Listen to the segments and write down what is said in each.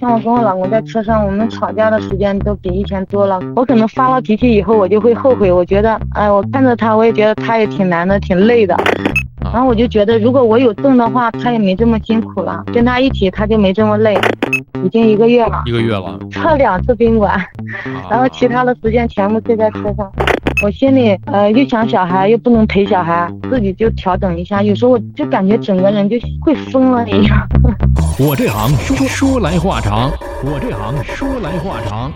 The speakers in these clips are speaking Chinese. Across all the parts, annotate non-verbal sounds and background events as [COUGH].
像我跟我老公在车上，我们吵架的时间都比以前多了。我可能发了脾气以后，我就会后悔。我觉得，哎，我看着他，我也觉得他也挺难的，挺累的。然后我就觉得，如果我有证的话，他也没这么辛苦了。跟他一起，他就没这么累。已经一个月了，一个月了，撤两次宾馆，[LAUGHS] 然后其他的时间全部睡在车上。我心里呃又想小孩，又不能陪小孩，自己就调整一下。有时候我就感觉整个人就会疯了一样。[LAUGHS] 我这行说说来话长，我这行说来话长。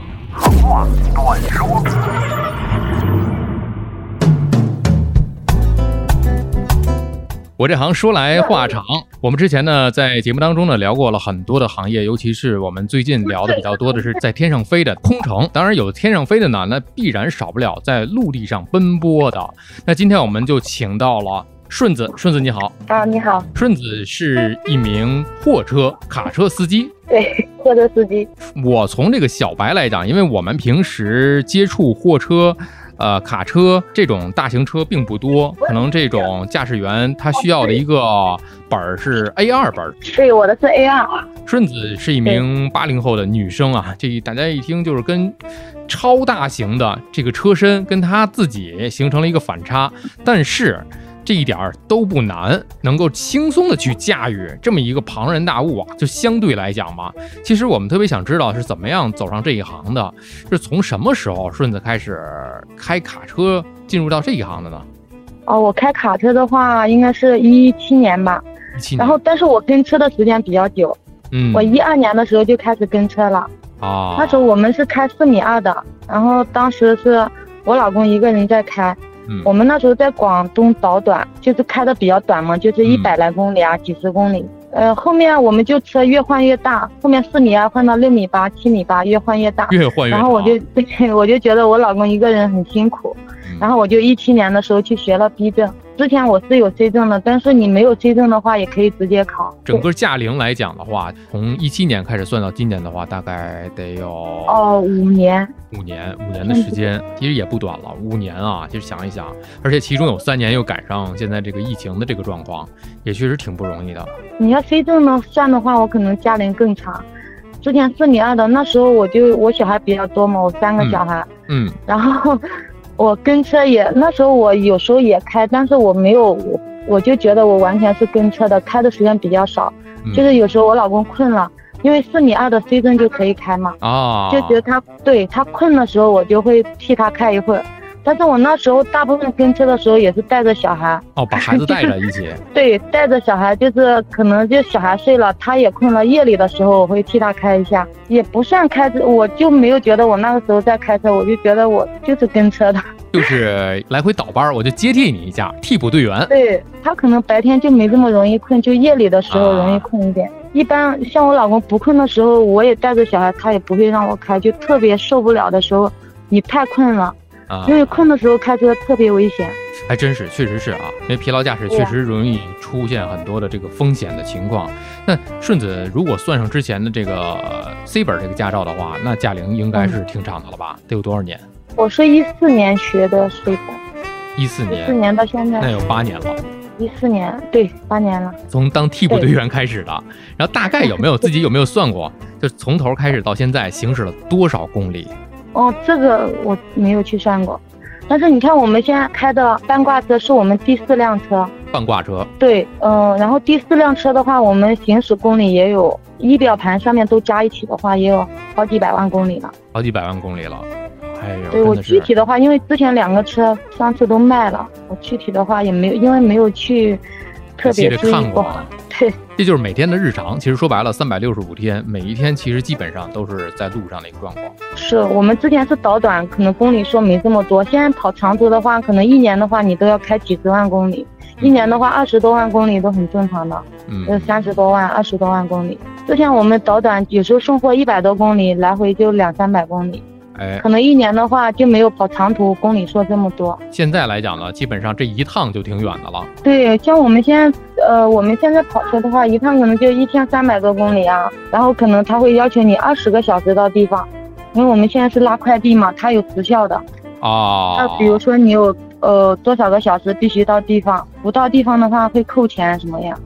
话短说。我这行说来话长，我们之前呢在节目当中呢聊过了很多的行业，尤其是我们最近聊的比较多的是在天上飞的空乘。当然有天上飞的呢，那必然少不了在陆地上奔波的。那今天我们就请到了顺子，顺子你好啊，你好。顺子是一名货车卡车司机，对，货车司机。我从这个小白来讲，因为我们平时接触货车。呃，卡车这种大型车并不多，可能这种驾驶员他需要的一个本儿是 A 二本儿。对，我的是 A 二。顺子是一名八零后的女生啊，这大家一听就是跟超大型的这个车身跟她自己形成了一个反差，但是。这一点儿都不难，能够轻松的去驾驭这么一个庞然大物啊，就相对来讲嘛。其实我们特别想知道是怎么样走上这一行的，是从什么时候顺子开始开卡车进入到这一行的呢？哦，我开卡车的话，应该是一七年吧。年。然后，但是我跟车的时间比较久。嗯。我一二年的时候就开始跟车了。啊。那时候我们是开四米二的，然后当时是我老公一个人在开。我们那时候在广东导短，就是开的比较短嘛，就是一百来公里啊，几十公里。呃，后面我们就车越换越大，后面四米啊换到六米八、七米八，越换越大。越换越大然后我就，[LAUGHS] 我就觉得我老公一个人很辛苦，然后我就一七年的时候去学了 B 证。之前我是有 C 证的，但是你没有 C 证的话，也可以直接考。整个驾龄来讲的话，从一七年开始算到今年的话，大概得有哦五年。五年，五年的时间其实也不短了。五年啊，其实想一想，而且其中有三年又赶上现在这个疫情的这个状况，也确实挺不容易的。你要 C 证呢算的话，我可能驾龄更长。之前四米二的那时候，我就我小孩比较多嘛，我三个小孩。嗯。然后。我跟车也那时候我有时候也开，但是我没有我我就觉得我完全是跟车的，开的时间比较少，就是有时候我老公困了，因为四米二的 C 灯就可以开嘛，啊，就觉得他对他困的时候，我就会替他开一会儿。但是我那时候大部分跟车的时候也是带着小孩哦，把孩子带着一起。[LAUGHS] 对，带着小孩就是可能就小孩睡了，他也困了，夜里的时候我会替他开一下，也不算开车，我就没有觉得我那个时候在开车，我就觉得我就是跟车的，就是来回倒班，我就接替你一下，替补队员。对他可能白天就没这么容易困，就夜里的时候容易困一点。一般像我老公不困的时候，我也带着小孩，他也不会让我开，就特别受不了的时候，你太困了。啊，因为困的时候开车特别危险，还真是，确实是啊，因为疲劳驾驶确实容易出现很多的这个风险的情况。那顺子如果算上之前的这个 C 本这个驾照的话，那驾龄应该是挺长的了吧？得有多少年？我是一四年学的 C 本，一四年，一四年到现在，那有八年了。一四年，对，八年了。从当替补队员开始的，然后大概有没有自己有没有算过？就从头开始到现在行驶了多少公里？哦，这个我没有去算过，但是你看我们现在开的半挂车是我们第四辆车。半挂车。对，嗯，然后第四辆车的话，我们行驶公里也有，仪表盘上面都加一起的话，也有好几百万公里了。好几百万公里了，哎呦。对我具体的话，因为之前两个车上次都卖了，我具体的话也没有，因为没有去特别注意过。[LAUGHS] 对。这就是每天的日常。其实说白了，三百六十五天，每一天其实基本上都是在路上的一个状况。是我们之前是导短，可能公里数没这么多。现在跑长途的话，可能一年的话你都要开几十万公里，一年的话二十多万公里都很正常的。嗯，三十多万、二十多万公里。之前我们导短有时候送货一百多公里，来回就两三百公里。哎，可能一年的话就没有跑长途公里数这么多。现在来讲呢，基本上这一趟就挺远的了。对，像我们现在，呃，我们现在跑车的话，一趟可能就一千三百多公里啊。然后可能他会要求你二十个小时到地方，因为我们现在是拉快递嘛，它有时效的。哦。那比如说你有呃多少个小时必须到地方，不到地方的话会扣钱什么呀？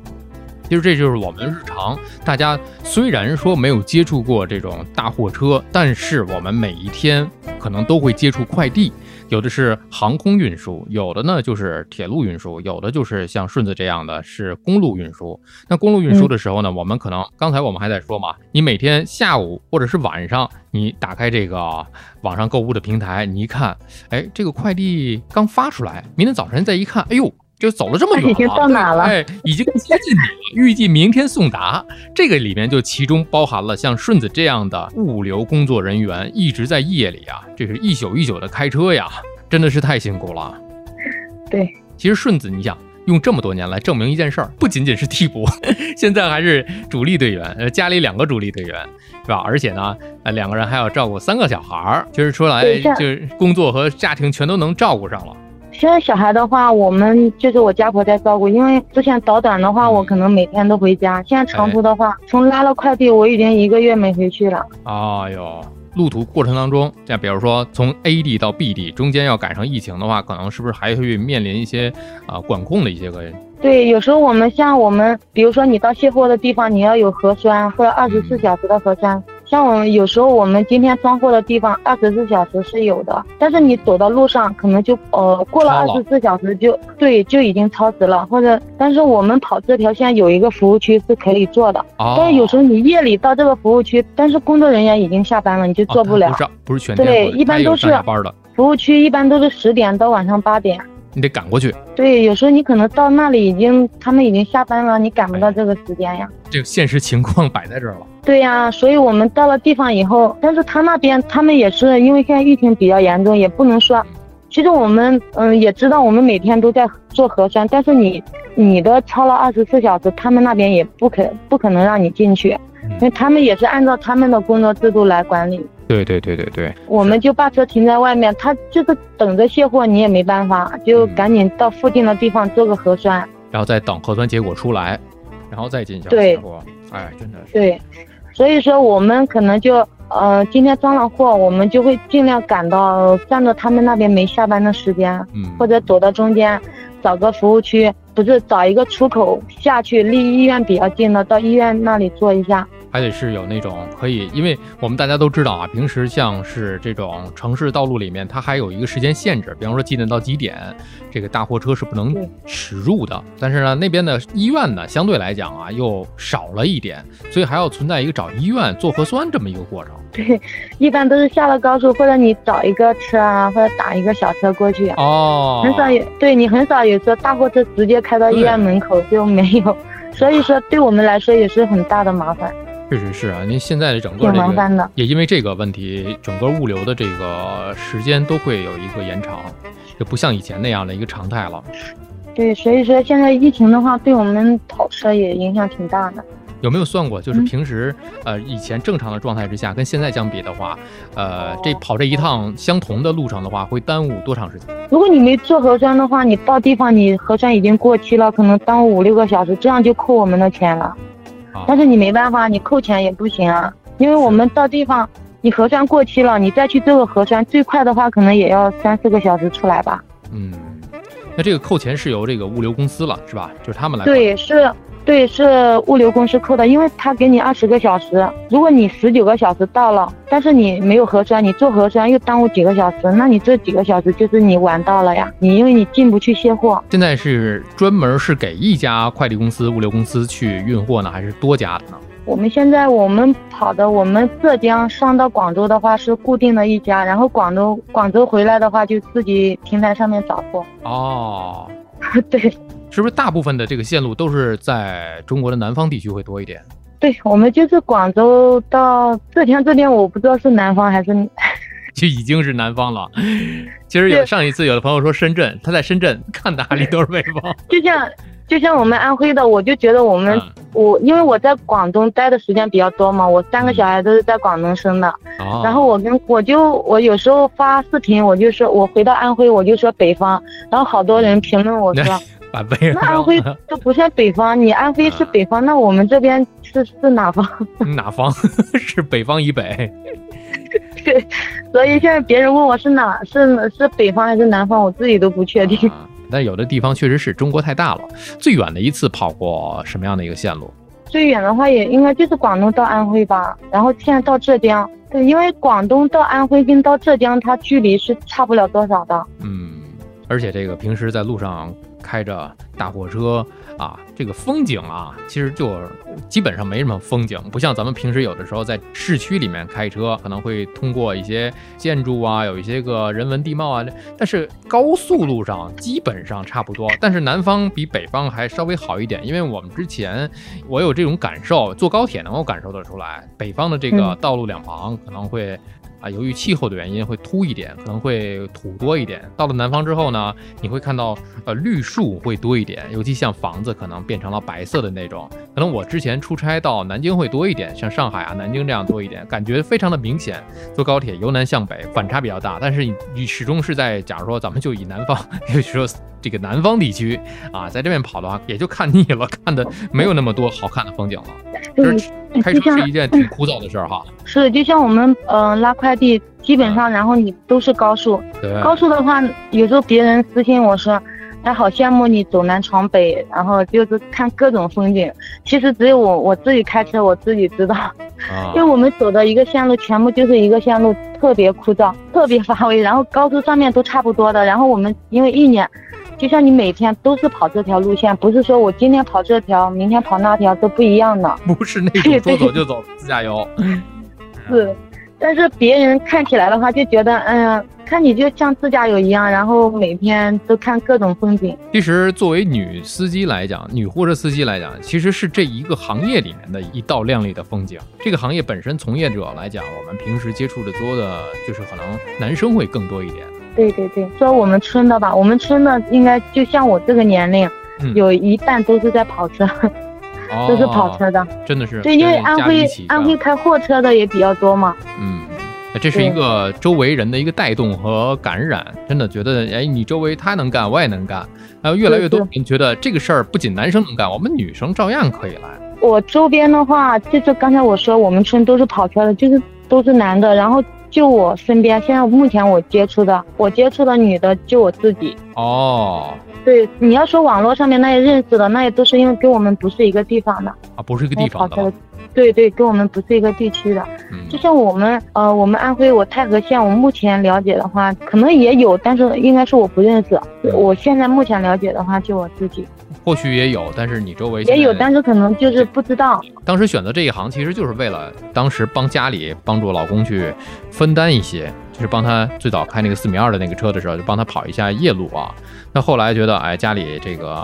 其实这就是我们日常大家虽然说没有接触过这种大货车，但是我们每一天可能都会接触快递。有的是航空运输，有的呢就是铁路运输，有的就是像顺子这样的是公路运输。那公路运输的时候呢，我们可能刚才我们还在说嘛，你每天下午或者是晚上，你打开这个网上购物的平台，你一看，哎，这个快递刚发出来，明天早晨再一看，哎呦。就走了这么远，已经到哪了？哎，已经接近你了，预计明天送达。这个里面就其中包含了像顺子这样的物流工作人员，一直在夜里啊，这是一宿一宿的开车呀，真的是太辛苦了。对，其实顺子，你想用这么多年来证明一件事儿，不仅仅是替补，[LAUGHS] 现在还是主力队员，呃，家里两个主力队员，是吧？而且呢，呃，两个人还要照顾三个小孩儿，其实说来就是工作和家庭全都能照顾上了。现在小孩的话，我们就是我家婆在照顾，因为之前短短的话，我可能每天都回家。现在长途的话，从拉了快递，我已经一个月没回去了。哎呦，路途过程当中，像比如说从 A 地到 B 地，中间要赶上疫情的话，可能是不是还会面临一些啊管控的一些个？对，有时候我们像我们，比如说你到卸货的地方，你要有核酸或者二十四小时的核酸。像我们有时候我们今天装货的地方二十四小时是有的，但是你走到路上可能就呃过了二十四小时就对就已经超时了，或者但是我们跑这条线有一个服务区是可以做的，但是有时候你夜里到这个服务区，但是工作人员已经下班了，你就做不了。不是不是全对，一般都是班的服务区一般都是十点到晚上八点。你得赶过去。对，有时候你可能到那里已经，他们已经下班了，你赶不到这个时间呀。这个现实情况摆在这儿了。对呀，所以我们到了地方以后，但是他那边他们也是因为现在疫情比较严重，也不能说。其实我们嗯也知道，我们每天都在做核酸，但是你你的超了二十四小时，他们那边也不可不可能让你进去，因为他们也是按照他们的工作制度来管理。对对对对对，我们就把车停在外面，他就是等着卸货，你也没办法，就赶紧到附近的地方做个核酸，然后再等核酸结果出来，然后再进行卸货。哎，真的是。对，所以说我们可能就呃今天装了货，我们就会尽量赶到占到他们那边没下班的时间，嗯，或者躲到中间，找个服务区，不是找一个出口下去，离医院比较近的，到医院那里坐一下。还得是有那种可以，因为我们大家都知道啊，平时像是这种城市道路里面，它还有一个时间限制，比方说几点到几点，这个大货车是不能驶入的。但是呢，那边的医院呢，相对来讲啊，又少了一点，所以还要存在一个找医院做核酸这么一个过程。对，一般都是下了高速，或者你找一个车啊，或者打一个小车过去。哦，很少有，对你很少有说大货车直接开到医院门口就没有，所以说对我们来说也是很大的麻烦。确实是啊，您现在的整个这个也因为这个问题，整个物流的这个时间都会有一个延长，就不像以前那样的一个常态了。对，所以说现在疫情的话，对我们跑车也影响挺大的。有没有算过，就是平时呃以前正常的状态之下，跟现在相比的话，呃这跑这一趟相同的路程的话，会耽误多长时间？如果你没做核酸的话，你到地方你核酸已经过期了，可能耽误五六个小时，这样就扣我们的钱了。但是你没办法，你扣钱也不行啊，因为我们到地方，你核酸过期了，你再去做个核酸，最快的话可能也要三四个小时出来吧。嗯，那这个扣钱是由这个物流公司了，是吧？就是他们来。对，是，对，是物流公司扣的，因为他给你二十个小时，如果你十九个小时到了，但是你没有核酸，你做核酸又耽误几个小时，那你这几个小时就是你晚到了呀，你因为你进不去卸货。现在是专门是给一家快递公司、物流公司去运货呢，还是多家的呢？我们现在我们跑的，我们浙江上到广州的话是固定的一家，然后广州广州回来的话就自己平台上面找货。哦，[LAUGHS] 对，是不是大部分的这个线路都是在中国的南方地区会多一点？对，我们就是广州到浙江这边，我不知道是南方还是，[LAUGHS] 就已经是南方了。其实有上一次有的朋友说深圳，他在深圳看哪里都是北方，就像。就像我们安徽的，我就觉得我们我因为我在广东待的时间比较多嘛，我三个小孩都是在广东生的，然后我跟我就我有时候发视频，我就说我回到安徽，我就说北方，然后好多人评论我说，[LAUGHS] 那安徽都不算北方，你安徽是北方，那我们这边是是哪方？[LAUGHS] 哪方？[LAUGHS] 是北方以北？对，所以现在别人问我是哪是是北方还是南方，我自己都不确定。但有的地方确实是中国太大了。最远的一次跑过什么样的一个线路？最远的话也应该就是广东到安徽吧，然后现在到浙江。对，因为广东到安徽跟到浙江，它距离是差不了多少的。嗯，而且这个平时在路上开着大货车。啊，这个风景啊，其实就基本上没什么风景，不像咱们平时有的时候在市区里面开车，可能会通过一些建筑啊，有一些个人文地貌啊。但是高速路上基本上差不多，但是南方比北方还稍微好一点，因为我们之前我有这种感受，坐高铁能够感受得出来，北方的这个道路两旁可能会。啊，由于气候的原因会秃一点，可能会土多一点。到了南方之后呢，你会看到呃绿树会多一点，尤其像房子可能变成了白色的那种。可能我之前出差到南京会多一点，像上海啊、南京这样多一点，感觉非常的明显。坐高铁由南向北反差比较大，但是你始终是在，假如说咱们就以南方，[LAUGHS] 就说这个南方地区啊，在这边跑的话，也就看腻了，看的没有那么多好看的风景了。就是开车是一件挺枯燥的事儿哈。是，就像我们嗯拉快递，基本上然后你都是高速。对。高速的话，有时候别人私信我说，哎，好羡慕你走南闯北，然后就是看各种风景。其实只有我我自己开车，我自己知道。啊。因为我们走的一个线路，全部就是一个线路，特别枯燥，特别乏味。然后高速上面都差不多的。然后我们因为一年。就像你每天都是跑这条路线，不是说我今天跑这条，明天跑那条都不一样的。不是那种说走就走自驾游。是，但是别人看起来的话就觉得，哎呀，看你就像自驾游一样，然后每天都看各种风景。其实作为女司机来讲，女货车司机来讲，其实是这一个行业里面的一道亮丽的风景。这个行业本身从业者来讲，我们平时接触的多的，就是可能男生会更多一点。对对对，说我们村的吧，我们村的应该就像我这个年龄，有一半都是在跑车，都是跑车的，真的是。对，因为安徽安徽开货车的也比较多嘛。嗯，这是一个周围人的一个带动和感染，真的觉得，哎，你周围他能干，我也能干，还有越来越多人觉得这个事儿不仅男生能干，我们女生照样可以来。我周边的话，就是刚才我说我们村都是跑车的，就是都是男的，然后。就我身边，现在目前我接触的，我接触的女的就我自己。哦，对，你要说网络上面那些认识的，那也都是因为跟我们不是一个地方的啊，不是一个地方的。对对，跟我们不是一个地区的。嗯，就像我们呃，我们安徽我太和县，我目前了解的话，可能也有，但是应该是我不认识。我现在目前了解的话，就我自己。或许也有，但是你周围也有，但是可能就是不知道。当时选择这一行，其实就是为了当时帮家里帮助老公去分担一些，就是帮他最早开那个四米二的那个车的时候，就帮他跑一下夜路啊。那后来觉得，哎，家里这个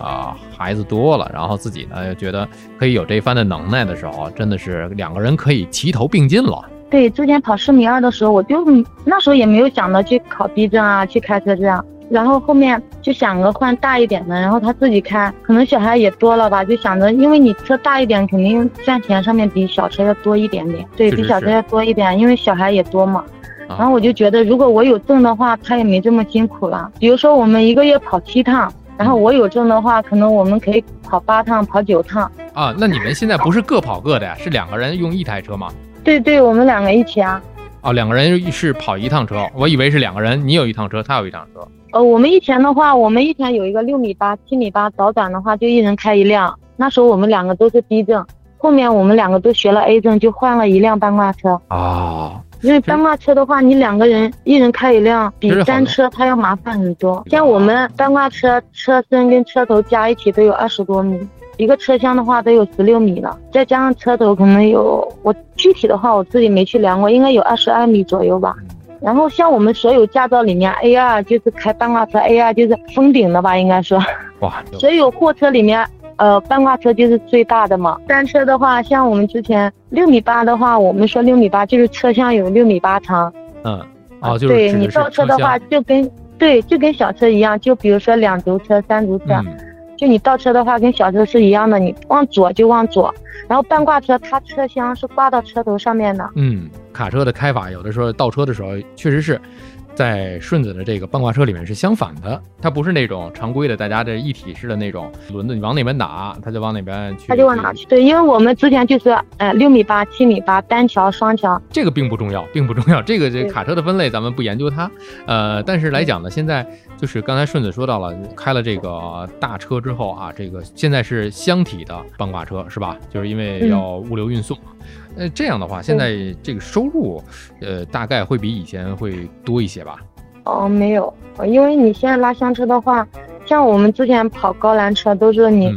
孩子多了，然后自己呢又觉得可以有这一番的能耐的时候，真的是两个人可以齐头并进了。对，之前跑四米二的时候，我就那时候也没有想到去考 B 证啊，去开车这样。然后后面就想着换大一点的，然后他自己开，可能小孩也多了吧，就想着，因为你车大一点，肯定赚钱上面比小车要多一点点，对比小车要多一点，因为小孩也多嘛。然后我就觉得，如果我有证的话，他也没这么辛苦了。比如说我们一个月跑七趟，然后我有证的话，可能我们可以跑八趟，跑九趟。啊，那你们现在不是各跑各的呀？是两个人用一台车吗？对对，我们两个一起啊。哦，两个人是跑一趟车，我以为是两个人，你有一趟车，他有一趟车。呃，我们以前的话，我们以前有一个六米八、七米八早转的话，就一人开一辆。那时候我们两个都是 B 证，后面我们两个都学了 A 证，就换了一辆半挂车。啊，因为半挂车的话，你两个人一人开一辆，比单车它要麻烦很多。像我们半挂车车身跟车头加一起都有二十多米，一个车厢的话都有十六米了，再加上车头可能有，我具体的话我自己没去量过，应该有二十二米左右吧。然后像我们所有驾照里面，A 二就是开半挂车，A 二就是封顶的吧，应该说。哇。[LAUGHS] 所有货车里面，呃，半挂车就是最大的嘛。单车的话，像我们之前六米八的话，我们说六米八就是车厢有六米八长。嗯。哦，就是对你倒车的话，就跟对就跟小车一样，就比如说两轴车、三轴车。就你倒车的话，跟小车是一样的，你往左就往左，然后半挂车它车厢是挂到车头上面的。嗯，卡车的开法有的时候倒车的时候确实是，在顺子的这个半挂车里面是相反的，它不是那种常规的大家这一体式的那种轮子，你往哪边打，它就往哪边去。它就往哪去？对，因为我们之前就是呃六米八、七米八单桥、双桥。这个并不重要，并不重要。这个这卡车的分类咱们不研究它，呃，但是来讲呢，现在就是刚才顺子说到了，开了这个大车之后啊，这个现在是箱体的半挂车是吧？就是因为要物流运送。呃，这样的话，现在这个收入，呃，大概会比以前会多一些吧？哦，没有，因为你现在拉厢车的话，像我们之前跑高栏车都是你，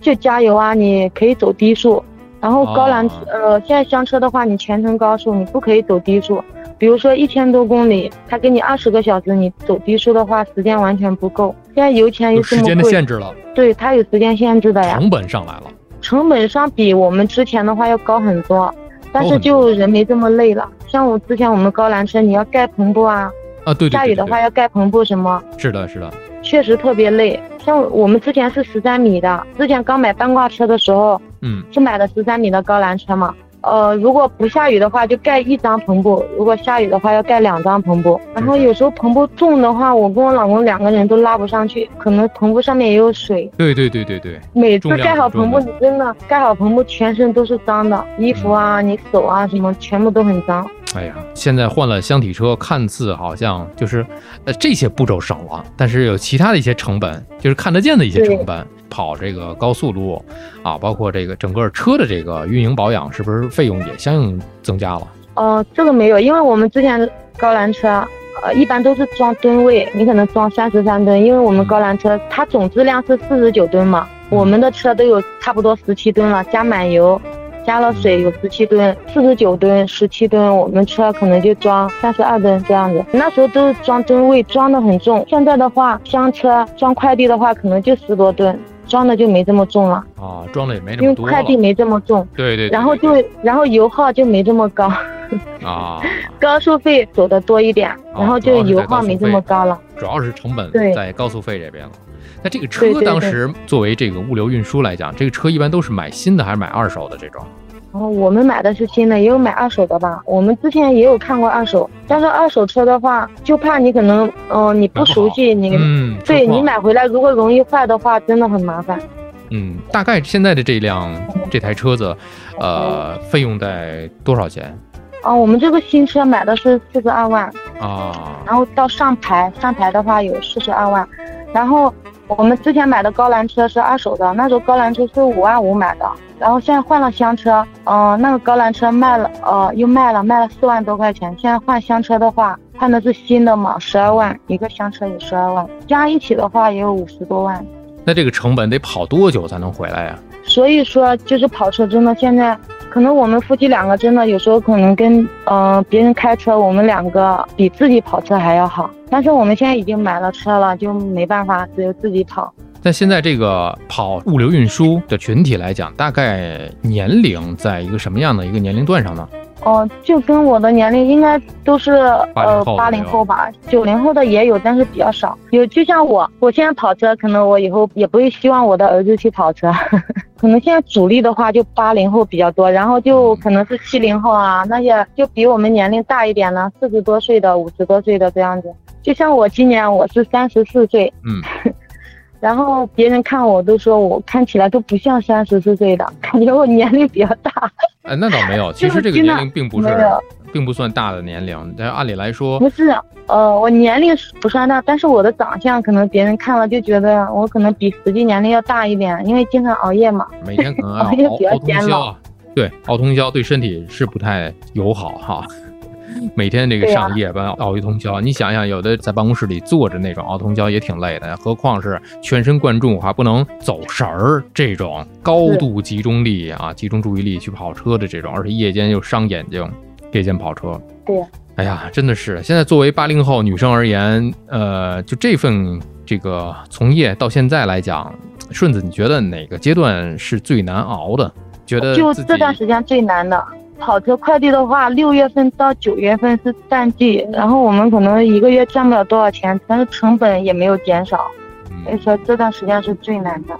就加油啊，你可以走低速，然后高栏呃，现在厢车的话，你全程高速，你不可以走低速。比如说一千多公里，他给你二十个小时，你走低速的话，时间完全不够。现在油钱又这么贵，时间的限制了。对，它有时间限制的呀。成本上来了。成本上比我们之前的话要高很多，但是就人没这么累了。像我之前我们高栏车，你要盖篷布啊，啊对，下雨的话要盖篷布什么？是的，是的，确实特别累。像我们之前是十三米的，之前刚买半挂车的时候，嗯，是买的十三米的高栏车嘛。呃，如果不下雨的话，就盖一张篷布；如果下雨的话，要盖两张篷布。然后有时候篷布重的话，我跟我老公两个人都拉不上去，可能篷布上面也有水。对对对对对。每次盖好篷布，你真的盖好篷布，全身都是脏的，衣服啊、你手啊什么，全部都很脏。哎呀，现在换了箱体车，看似好像就是，呃，这些步骤省了，但是有其他的一些成本，就是看得见的一些成本。跑这个高速路，啊，包括这个整个车的这个运营保养，是不是费用也相应增加了？哦，这个没有，因为我们之前高栏车，呃，一般都是装吨位，你可能装三十三吨，因为我们高栏车它总质量是四十九吨嘛，我们的车都有差不多十七吨了，加满油。加了水有十七吨，四十九吨，十七吨，我们车可能就装三十二吨这样子。那时候都是装吨位，装的很重。现在的话，箱车装快递的话，可能就十多吨，装的就没这么重了。啊，装的也没那么多。因为快递没这么重。对对。然后就，然后油耗就没这么高。[LAUGHS] 啊。高速费走的多一点，然后就油耗没这么高了。主要是成本在高速费这边了。那这个车当时作为这个物流运输来讲，这个车一般都是买新的还是买二手的这种？哦，我们买的是新的，也有买二手的吧。我们之前也有看过二手，但是二手车的话，就怕你可能，嗯，你不熟悉，你，嗯，对你买回来如果容易坏的话，真的很麻烦。嗯，大概现在的这辆这台车子，呃，费用在多少钱？哦，我们这个新车买的是四十二万啊，然后到上牌，上牌的话有四十二万，然后。我们之前买的高栏车是二手的，那时候高栏车是五万五买的，然后现在换了香车，嗯，那个高栏车卖了，呃，又卖了，卖了四万多块钱。现在换香车的话，换的是新的嘛，十二万一个香车有十二万，加一起的话也有五十多万。那这个成本得跑多久才能回来呀？所以说，就是跑车真的现在。可能我们夫妻两个真的有时候可能跟嗯别人开车，我们两个比自己跑车还要好。但是我们现在已经买了车了，就没办法，只有自己跑。在现在这个跑物流运输的群体来讲，大概年龄在一个什么样的一个年龄段上呢？哦，就跟我的年龄应该都是呃八零后吧，九零后的也有，但是比较少。有就像我，我现在跑车，可能我以后也不会希望我的儿子去跑车。[LAUGHS] 可能现在主力的话就八零后比较多，然后就可能是七零后啊，那些就比我们年龄大一点的，四十多岁的、五十多岁的这样子。就像我今年我是三十四岁，嗯，[LAUGHS] 然后别人看我都说我看起来都不像三十四岁的，[LAUGHS] 感觉我年龄比较大。哎，那倒没有，其实这个年龄并不是。并不算大的年龄，但按理来说不是。呃，我年龄不算大，但是我的长相可能别人看了就觉得我可能比实际年龄要大一点，因为经常熬夜嘛。每天可能 [LAUGHS] 熬熬通宵，对，熬通宵对身体是不太友好哈。每天这个上夜班熬一通宵，你想想，有的在办公室里坐着那种熬通宵也挺累的，何况是全神贯注还不能走神儿这种高度集中力啊，集中注意力去跑车的这种，而且夜间又伤眼睛。夜间跑车，对，哎呀，真的是现在作为八零后女生而言，呃，就这份这个从业到现在来讲，顺子，你觉得哪个阶段是最难熬的？觉得就这段时间最难的。跑车快递的话，六月份到九月份是淡季，然后我们可能一个月赚不了多少钱，但是成本也没有减少，所以说这段时间是最难的。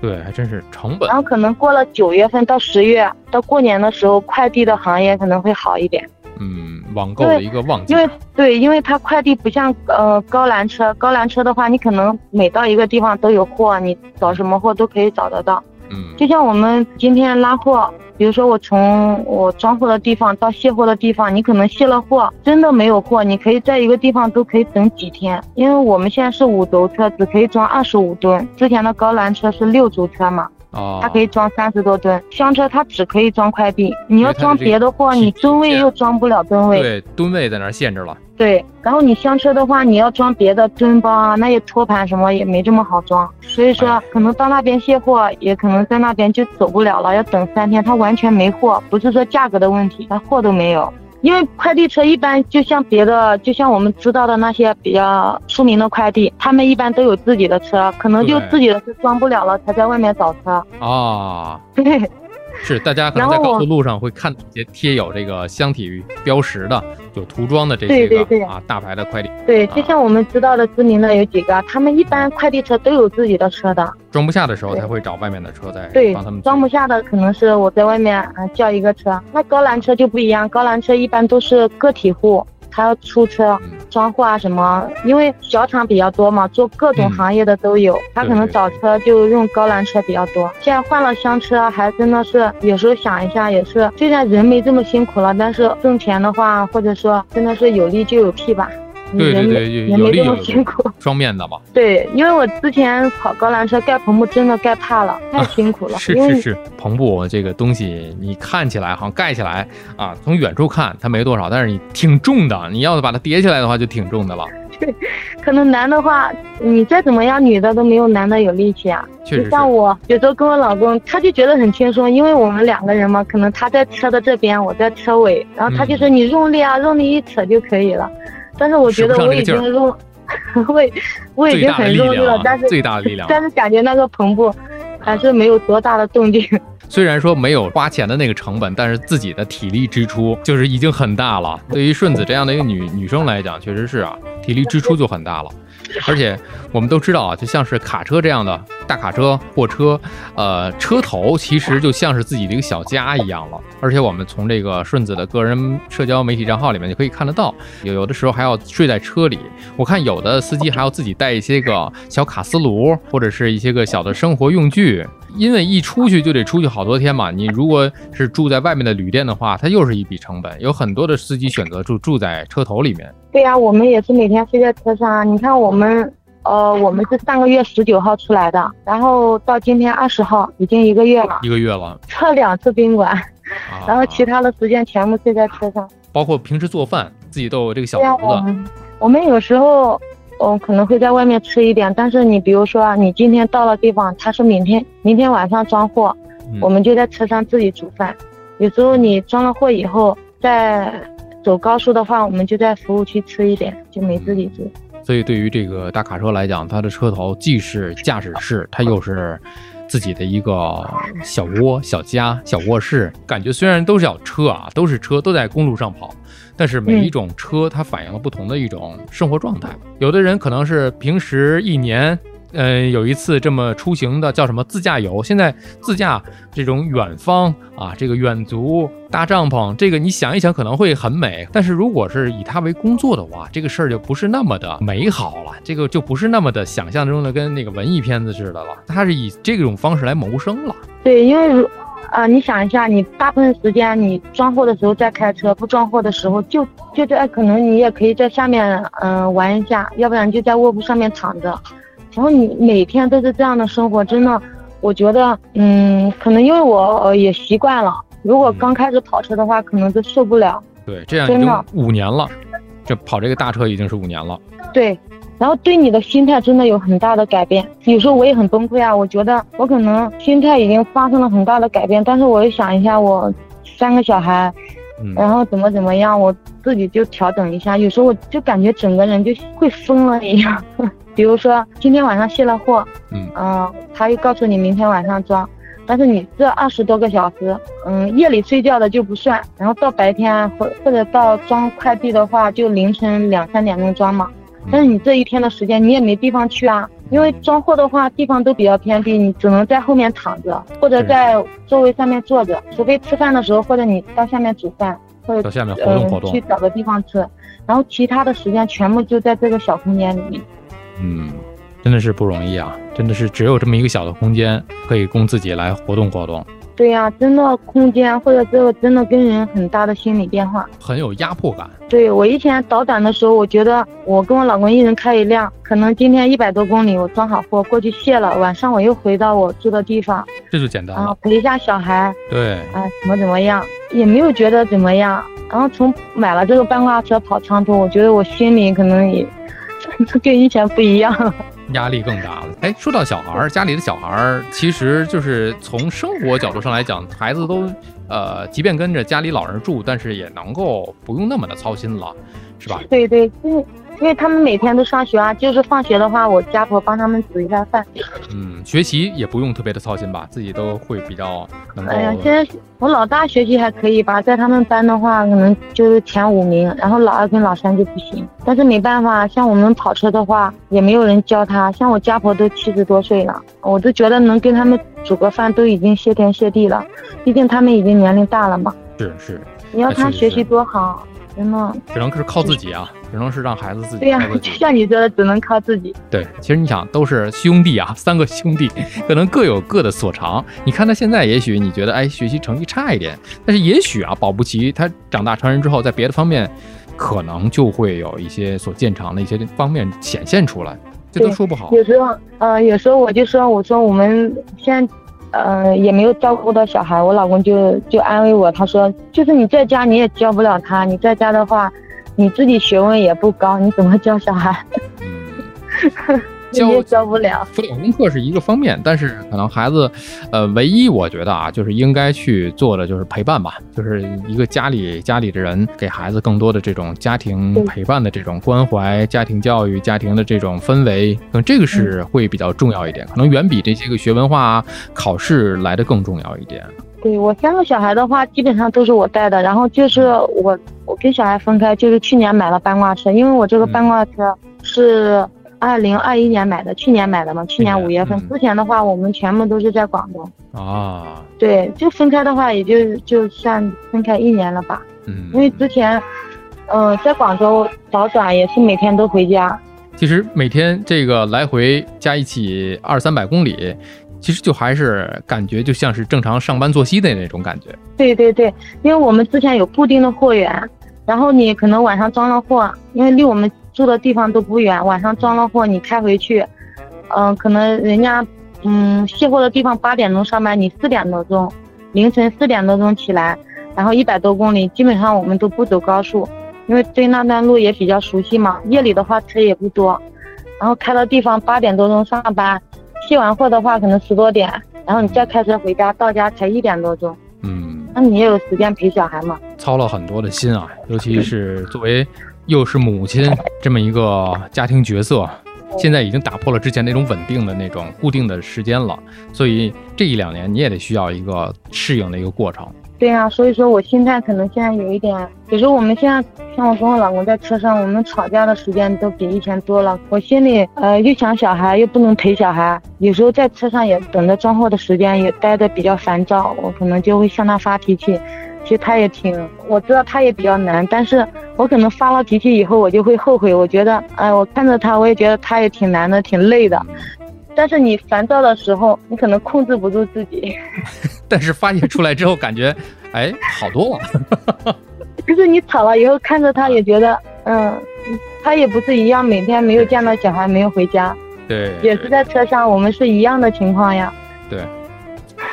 对，还真是成本。然后可能过了九月份到十月，到过年的时候，快递的行业可能会好一点。嗯，网购的一个旺季因。为对，因为它快递不像呃高栏车，高栏车的话，你可能每到一个地方都有货，你找什么货都可以找得到。嗯就像我们今天拉货，比如说我从我装货的地方到卸货的地方，你可能卸了货，真的没有货，你可以在一个地方都可以等几天，因为我们现在是五轴车，只可以装二十五吨，之前的高栏车是六轴车嘛，哦，它可以装三十多吨，厢车它只可以装快递，你要装别的货，你吨位又装不了吨位，对吨位在那儿限制了。对，然后你厢车的话，你要装别的吨包啊，那些托盘什么也没这么好装，所以哎说可能到那边卸货，也可能在那边就走不了了，要等三天，它完全没货，不是说价格的问题，它货都没有。因为快递车一般就像别的，就像我们知道的那些比较出名的快递，他们一般都有自己的车，可能就自己的车装不了了，才在外面找车。啊，对，是大家可能在高速路上会看到一些贴有这个箱体标识的、有涂装的这些个啊大牌的快递，对，就像我们知道的知名的有几个，他们一般快递车都有自己的车的。装不下的时候对。才会找外面的车在对帮他们，装不下的可能是我在外面啊、呃叫一个车，那高栏车就不一样，高栏车一般都是个体户，他要出车。嗯装货啊什么，因为小厂比较多嘛，做各种嗯行业的都有，他可能找车就用高栏车比较多。现在换了厢车，还真的是有时候想一下也是，虽然人没这么辛苦了，但是挣钱的话，或者说真的是有利就有弊吧。对对对，有人没这有双面的吧？[LAUGHS] 对，因为我之前跑高栏车盖篷布真的盖怕了，太辛苦了。[LAUGHS] 是是是，篷布这个东西，你看起来好像盖起来啊，从远处看它没多少，但是你挺重的，你要是把它叠起来的话，就挺重的了。[LAUGHS] 对可能男的话，你再怎么样，女的都没有男的有力气啊。确实就是像我有时候跟我老公，他就觉得很轻松，因为我们两个人嘛，可能他在车的这边，我在车尾，然后他就说你用力啊，用力一扯就可以了。但是我觉得我已经用，我我已经很用力了，但是最大的力量。[LAUGHS] 但是感觉那个篷布还是没有多大的动静。[LAUGHS] 虽然说没有花钱的那个成本，但是自己的体力支出就是已经很大了。对于顺子这样的一个女女生来讲，确实是啊，体力支出就很大了。而且我们都知道啊，就像是卡车这样的大卡车、货车，呃，车头其实就像是自己的一个小家一样了。而且我们从这个顺子的个人社交媒体账号里面就可以看得到，有有的时候还要睡在车里。我看有的司机还要自己带一些个小卡斯炉，或者是一些个小的生活用具。因为一出去就得出去好多天嘛，你如果是住在外面的旅店的话，它又是一笔成本。有很多的司机选择住住在车头里面。对呀、我们也是每天睡在车上啊。你看我们，呃，我们是上个月十九号出来的，然后到今天二十号，已经一个月了，一个月了，测两次宾馆，啊、然后其他的时间全部睡在车上。包括平时做饭，自己都有这个小、炉子。我们我们有时候，嗯、可能会在外面吃一点，但是你比如说啊，你今天到了地方，他是明天明天晚上装货，嗯我们就在车上自己煮饭。有时候你装了货以后，再走高速的话，我们就在服务区吃一点，就没自己煮。所以对于这个大卡车来讲，它的车头既是驾驶室，它又是自己的一个小窝、小家、小卧室。感觉虽然都是小车啊，都是车，都在公路上跑，但是每一种车它反映了不同的一种生活状态。有的人可能是平时一年。嗯，有一次这么出行的叫什么自驾游？现在自驾这种远方啊，这个远足搭帐篷，这个你想一想可能会很美，但是如果是以它为工作的话，这个事儿就不是那么的美好了，这个就不是那么的想象中的跟那个文艺片子似的了，它是以这种方式来谋生了。对，因为如啊、你想一下，你大部分时间你装货的时候在开车，不装货的时候就就在可能你也可以在下面嗯、玩一下，要不然就在卧铺上面躺着。然后你每天都是这样的生活，真的，我觉得嗯，可能因为我呃也习惯了。如果刚开始跑车的话，可能就受不了。对，这样已经五年了，这跑这个大车已经是五年了。对，然后对你的心态真的有很大的改变。有时候我也很崩溃啊，我觉得我可能心态已经发生了很大的改变，但是我又想一下，我三个小孩，嗯，然后怎么怎么样，我自己就调整一下。有时候我就感觉整个人就会疯了一样。比如说今天晚上卸了货，嗯嗯、他又告诉你明天晚上装，但是你这二十多个小时，嗯，夜里睡觉的就不算，然后到白天或或者到装快递的话，就凌晨两三点钟装嘛。但是你这一天的时间你也没地方去啊，因为装货的话地方都比较偏僻，你只能在后面躺着，或者在座位上面坐着，除非吃饭的时候或者你到下面煮饭。或者到下面活动活动呃去。找个地方吃，然后其他的时间全部就在这个小空间里面。嗯，真的是不容易啊！真的是只有这么一个小的空间，可以供自己来活动活动，对呀、真的空间或者这个真的跟人很大的心理变化。很有压迫感。对我以前倒短的时候，我觉得我跟我老公一人开一辆，可能今天一百多公里，我装好货过去卸了，晚上我又回到我住的地方，这就简单然后了。陪一下小孩，对，啊，怎么怎么样，也没有觉得怎么样。然后从买了这个半挂车跑长途，我觉得我心里可能也 [LAUGHS] 跟以前不一样。压力更大了。哎，说到小孩儿，家里的小孩儿，其实就是从生活角度上来讲，孩子都呃，即便跟着家里老人住，但是也能够不用那么的操心了，是吧？对对，因为因为他们每天都上学啊，就是放学的话，我家婆帮他们煮一下饭。嗯，学习也不用特别的操心吧，自己都会比较能够。哎呀，现在我老大学习还可以吧，在他们班的话，可能就是前五名，然后老二跟老三就不行。但是没办法，像我们跑车的话，也没有人教他。像我家婆都七十多岁了，我都觉得能跟他们煮个饭都已经谢天谢地了，毕竟他们已经年龄大了嘛。是是，你要他学习多好，真的。只能是靠自己啊，只能是让孩子自己对呀。[LAUGHS] 像你说的，只能靠自己。对，其实你想，都是兄弟啊，三个兄弟，可能各有各的所长。你看他现在，也许你觉得，哎，学习成绩差一点，但是也许啊，保不齐他长大成人之后，在别的方面，可能就会有一些所见长的一些方面显现出来，这都说不好。有时候，呃，有时候我就说，我说我们现在，呃，也没有照顾到小孩，我老公就就安慰我，他说，就是你在家你也教不了他，你在家的话，你自己学问也不高，你怎么教小孩？[LAUGHS] 嗯，教也教不了。辅导功课是一个方面，但是可能孩子，呃，唯一我觉得啊，就是应该去做的就是陪伴吧，就是一个家里家里的人给孩子更多的这种家庭陪伴的这种关怀、家庭教育、家庭的这种氛围，可能这个是会比较重要一点，可能远比这些个学文化啊、考试来的更重要一点。对我三个小孩的话，基本上都是我带的，然后就是我我跟小孩分开，就是去年买了半挂车，因为我这个半挂车是二零二一年买的，去年买的嘛，去年五月份。嗯之前的话，我们全部都是在广东。啊，对，就分开的话，也就就算分开一年了吧。嗯，因为之前，呃，在广州早转也是每天都回家。其实每天这个来回加一起二三百公里，其实就还是感觉就像是正常上班作息的那种感觉。对对对，因为我们之前有固定的货源，然后你可能晚上装了货，因为离我们住的地方都不远，晚上装了货你开回去，嗯、可能人家嗯卸货的地方八点钟上班，你四点多钟，凌晨四点多钟起来，然后一百多公里，基本上我们都不走高速，因为对那段路也比较熟悉嘛。夜里的话车也不多，然后开到地方八点多钟上班，卸完货的话可能十多点，然后你再开车回家，到家才一点多钟。嗯，那你也有时间陪小孩嘛？操了很多的心啊，尤其是作为又是母亲这么一个家庭角色，现在已经打破了之前那种稳定的那种固定的时间了，所以这一两年你也得需要一个适应的一个过程。对呀、所以说我心态可能现在有一点，有时候我们现在像我跟我老公在车上，我们吵架的时间都比以前多了。我心里呃又想小孩，又不能陪小孩，有时候在车上也等着装货的时间也待得比较烦躁，我可能就会向他发脾气。其实他也挺，我知道他也比较难，但是我可能发了脾气以后，我就会后悔。我觉得，哎，我看着他，我也觉得他也挺难的，挺累的。但是你烦躁的时候，你可能控制不住自己。[LAUGHS] 但是发泄出来之后，感觉哎好多了。就是你吵了以后，看着他也觉得，嗯，他也不是一样，每天没有见到小孩，没有回家，对，也是在车上，我们是一样的情况呀。对，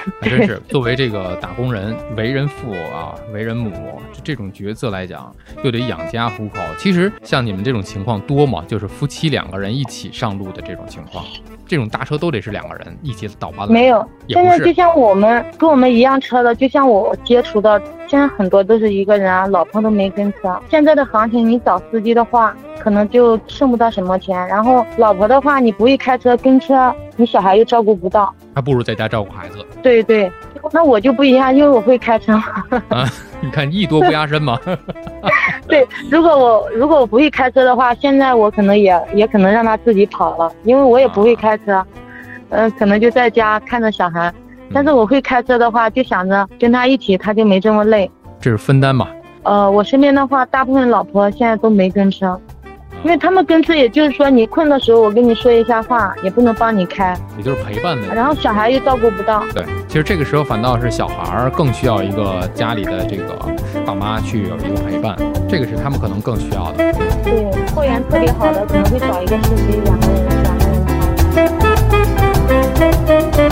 [LAUGHS] 还真是作为这个打工人、为人父啊、为人母就这种角色来讲，又得养家糊口。其实像你们这种情况多吗？就是夫妻两个人一起上路的这种情况，这种大车都得是两个人一起倒班的。没有，现在就像我们跟我们一样车的，就像我接触的，现在很多都是一个人啊，老婆都没跟车。现在的行情，你找司机的话，可能就剩不到什么钱。然后老婆的话，你不会开车，跟车，你小孩又照顾不到。还不如在家照顾孩子对对，那我就不一样，因为我会开车。啊！[LAUGHS] 你看艺多不压身嘛。[LAUGHS] 对，如果我如果我不会开车的话，现在我可能也也可能让他自己跑了，因为我也不会开车，嗯、可能就在家看着小孩。但是我会开车的话，就想着跟他一起，他就没这么累。这是分担嘛。呃，我身边的话，大部分老婆现在都没跟车，因为他们跟车，也就是说你困的时候，我跟你说一下话，也不能帮你开，也就是陪伴的。然后小孩又照顾不到。对，其实这个时候反倒是小孩儿更需要一个家里的这个爸妈去有一个陪伴，这个是他们可能更需要的。对，货源特别好的，可能会找一个司机，两个人，两个人。